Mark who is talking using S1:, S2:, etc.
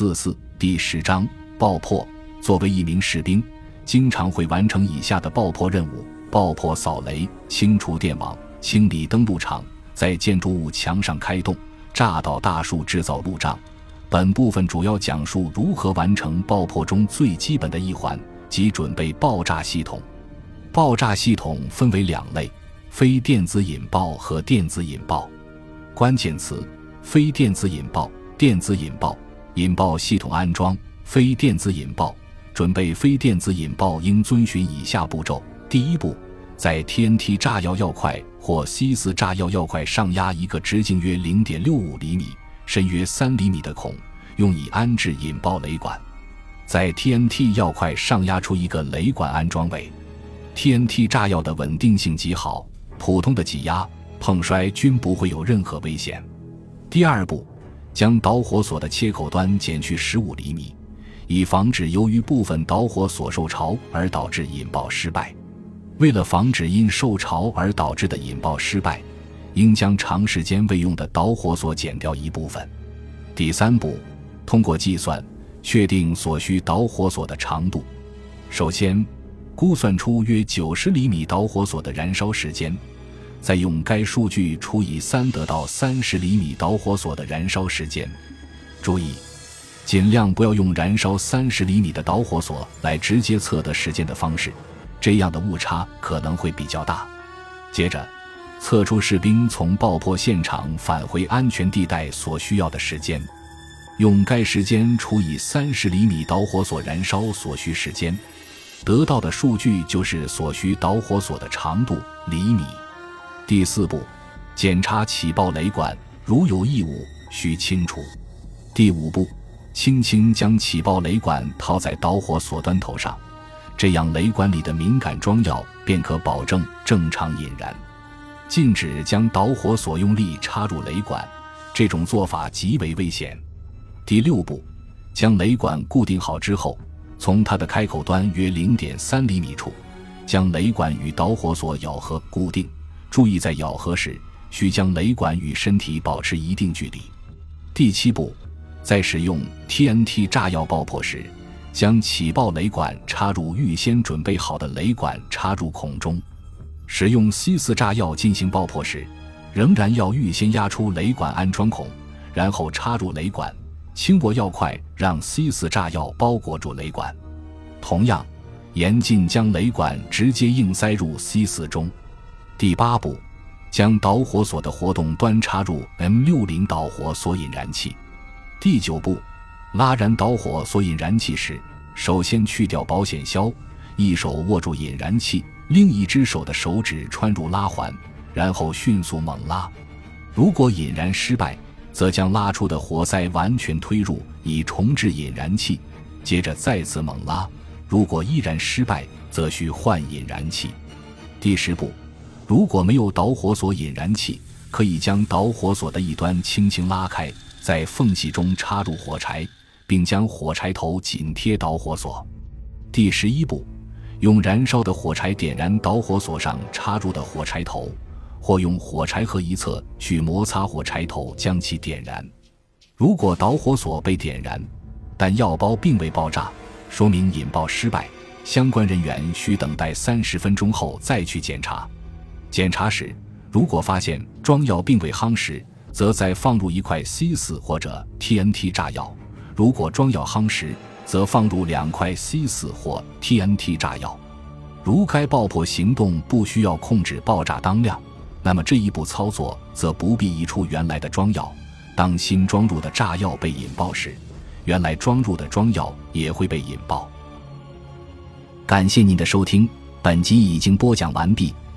S1: 四四第十章爆破。作为一名士兵，经常会完成以下的爆破任务：爆破扫雷、清除电网、清理登陆场，在建筑物墙上开洞、炸倒大树、制造路障。本部分主要讲述如何完成爆破中最基本的一环，即准备爆炸系统。爆炸系统分为两类：非电子引爆和电子引爆。关键词：非电子引爆、电子引爆。引爆系统安装：非电子引爆。准备非电子引爆应遵循以下步骤：第一步，在 TNT 炸药药块或 C 四炸药药块上压一个直径约零点六五厘米、深约三厘米的孔，用以安置引爆雷管。在 TNT 药块上压出一个雷管安装位。TNT 炸药的稳定性极好，普通的挤压、碰摔均不会有任何危险。第二步，将导火索的切口端减去十五厘米。以防止由于部分导火索受潮而导致引爆失败。为了防止因受潮而导致的引爆失败，应将长时间未用的导火索剪掉一部分。第三步，通过计算确定所需导火索的长度。首先，估算出约九十厘米导火索的燃烧时间，再用该数据除以三得到三十厘米导火索的燃烧时间。注意。尽量不要用燃烧三十厘米的导火索来直接测得时间的方式，这样的误差可能会比较大。接着，测出士兵从爆破现场返回安全地带所需要的时间，用该时间除以三十厘米导火索燃烧所需时间，得到的数据就是所需导火索的长度厘米。第四步，检查起爆雷管，如有异物需清除。第五步。轻轻将起爆雷管套在导火索端头上，这样雷管里的敏感装药便可保证正常引燃。禁止将导火索用力插入雷管，这种做法极为危险。第六步，将雷管固定好之后，从它的开口端约零点三厘米处，将雷管与导火索咬合固定。注意在咬合时，需将雷管与身体保持一定距离。第七步。在使用 TNT 炸药爆破时，将起爆雷管插入预先准备好的雷管插入孔中。使用 C 四炸药进行爆破时，仍然要预先压出雷管安装孔，然后插入雷管，轻握药块让 C 四炸药包裹住雷管。同样，严禁将雷管直接硬塞入 C 四中。第八步，将导火索的活动端插入 M 六零导火索引燃器。第九步，拉燃导火索引燃器时，首先去掉保险销，一手握住引燃器，另一只手的手指穿入拉环，然后迅速猛拉。如果引燃失败，则将拉出的活塞完全推入，以重置引燃器，接着再次猛拉。如果依然失败，则需换引燃器。第十步，如果没有导火索引燃器，可以将导火索的一端轻轻拉开。在缝隙中插入火柴，并将火柴头紧贴导火索。第十一步，用燃烧的火柴点燃导火索上插入的火柴头，或用火柴盒一侧去摩擦火柴头将其点燃。如果导火索被点燃，但药包并未爆炸，说明引爆失败。相关人员需等待三十分钟后再去检查。检查时，如果发现装药并未夯实，则再放入一块 C 四或者 TNT 炸药。如果装药夯实，则放入两块 C 四或 TNT 炸药。如该爆破行动不需要控制爆炸当量，那么这一步操作则不必移出原来的装药。当新装入的炸药被引爆时，原来装入的装药也会被引爆。感谢您的收听，本集已经播讲完毕。